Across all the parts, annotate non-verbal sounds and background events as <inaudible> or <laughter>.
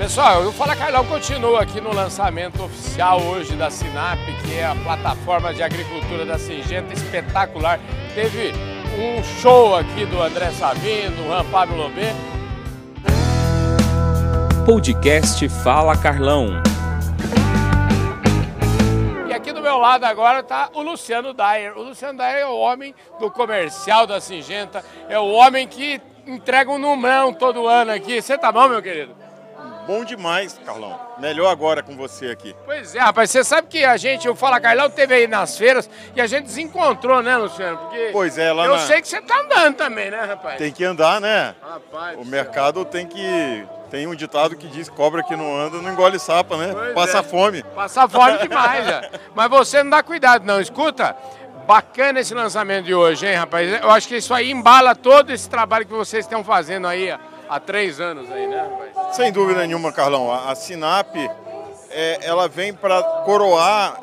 Pessoal, o Fala Carlão continua aqui no lançamento oficial hoje da Sinap, que é a plataforma de agricultura da Singenta, espetacular. Teve um show aqui do André Savino, do Juan Pablo Lobê. Podcast Fala Carlão. E aqui do meu lado agora está o Luciano Dyer. O Luciano Dyer é o homem do comercial da Singenta, é o homem que entrega um numão todo ano aqui. Você tá bom, meu querido? Bom demais, Carlão. Melhor agora com você aqui. Pois é, rapaz, você sabe que a gente, o Fala Carlão, teve aí nas feiras e a gente desencontrou, né, Luciano? Porque Pois é, lá eu na- sei que você tá andando também, né, rapaz? Tem que andar, né? Rapaz. O do mercado tem que. Tem um ditado que diz cobra que não anda não engole sapa, né? Pois Passa é. fome. Passa fome demais, já. <laughs> Mas você não dá cuidado, não. Escuta, bacana esse lançamento de hoje, hein, rapaz? Eu acho que isso aí embala todo esse trabalho que vocês estão fazendo aí há, há três anos aí, né, rapaz? Sem dúvida nenhuma, Carlão. A, a Sinap, é, ela vem para coroar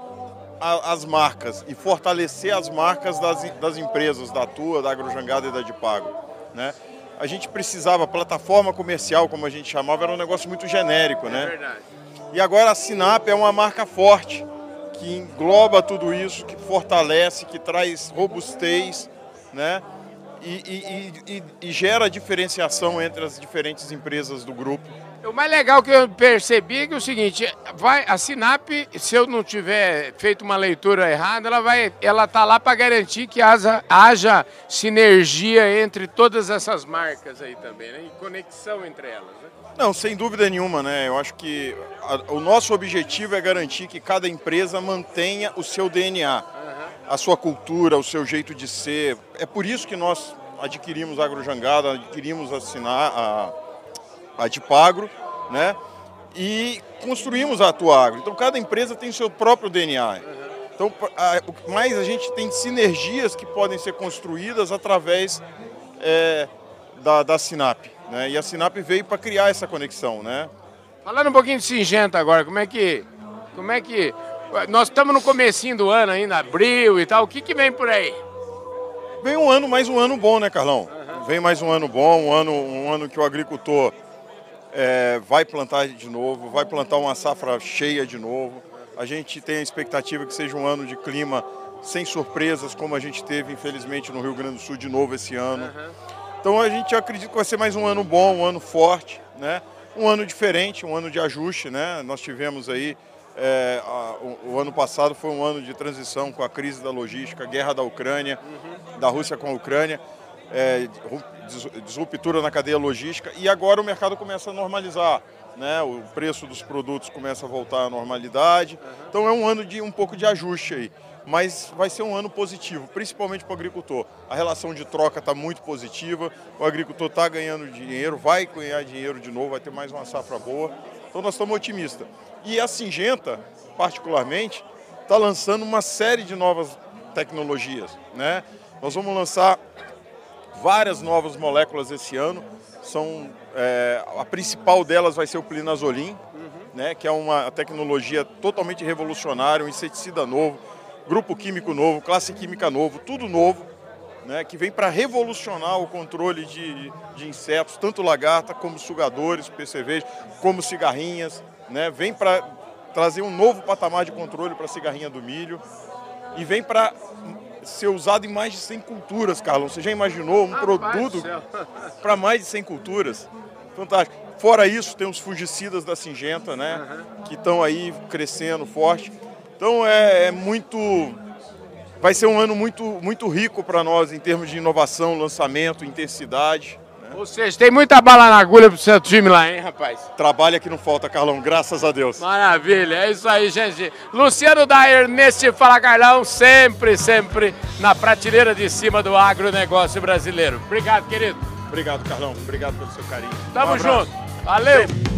a- as marcas e fortalecer as marcas das, das empresas, da Tua, da Agrojangada e da Dipago, né? A gente precisava, plataforma comercial, como a gente chamava, era um negócio muito genérico, né? É verdade. E agora a Sinap é uma marca forte, que engloba tudo isso, que fortalece, que traz robustez, né? E, e- e- gera diferenciação entre as diferentes empresas do grupo. O mais legal que eu percebi é que é o seguinte, vai, a Sinap, se eu não tiver feito uma leitura errada, ela vai, ela tá lá para garantir que haja, haja sinergia entre todas essas marcas aí também, né? E conexão entre elas, né? Não, sem dúvida nenhuma, né? Eu acho que a- o nosso objetivo é garantir que cada empresa mantenha o seu DNA, a sua cultura, o seu jeito de ser. É por isso que nós adquirimos a Agrojangada, adquirimos a, Sina, a, a Dipagro, né? E construímos a Atuagro. Então cada empresa tem seu próprio DNA. Então, a- o- mais a gente tem sinergias que podem ser construídas através é, da, da Sinap. Né? E a Sinap veio para criar essa conexão. Né? Falando um pouquinho de Singenta agora, como é que, como é que, nós estamos no comecinho do ano ainda, abril e tal, o que que vem por aí? Vem um ano, mais um ano bom, né, Carlão? Vem mais um ano bom, um ano, um ano que o agricultor é, vai plantar de novo, vai plantar uma safra cheia de novo. A gente tem a expectativa que seja um ano de clima sem surpresas, como a gente teve, infelizmente, no Rio Grande do Sul de novo esse ano. Então a gente acredita que vai ser mais um ano bom, um ano forte, né? Um ano diferente, um ano de ajuste, né? Nós tivemos aí é, a- o, o ano passado foi um ano de transição com a crise da logística, guerra da Ucrânia, da Rússia com a Ucrânia, é, na cadeia logística e agora o mercado começa a normalizar, né? O preço dos produtos começa a voltar à normalidade. Então é um ano de um pouco de ajuste aí mas vai ser um ano positivo, principalmente para o agricultor. A relação de troca está muito positiva, o agricultor está ganhando dinheiro, vai ganhar dinheiro de novo, vai ter mais uma safra boa. Então nós estamos otimistas. E a Singenta, particularmente, está lançando uma série de novas tecnologias. Né? Nós vamos lançar várias novas moléculas esse ano. São, é, a principal delas vai ser o plinazolim, né, que é uma tecnologia totalmente revolucionária, um inseticida novo, grupo químico novo, classe química novo, tudo novo, né, que vem para revolucionar o controle de, de insetos, tanto lagarta como sugadores, percevejos, como cigarrinhas. Né, vem para trazer um novo patamar de controle para a cigarrinha do milho e vem para ser usado em mais de 100 culturas, Carlão. Você já imaginou um do produto <laughs> para mais de 100 culturas? Fantástico. Fora isso, tem os fungicidas da Singenta, né? Que estão aí crescendo forte. Então é, é muito. Vai ser um ano muito, muito rico para nós em termos de inovação, lançamento, intensidade. né? Ou seja, tem muita bala na agulha pro seu time lá, hein, rapaz? Trabalho que não falta, Carlão, graças a Deus. Maravilha, é isso aí, gente. Luciano Dyer neste Fala Carlão, sempre, sempre na prateleira de cima do agronegócio brasileiro. Obrigado, querido. Obrigado, Carlão. Obrigado pelo seu carinho. Tamo Um junto. Valeu.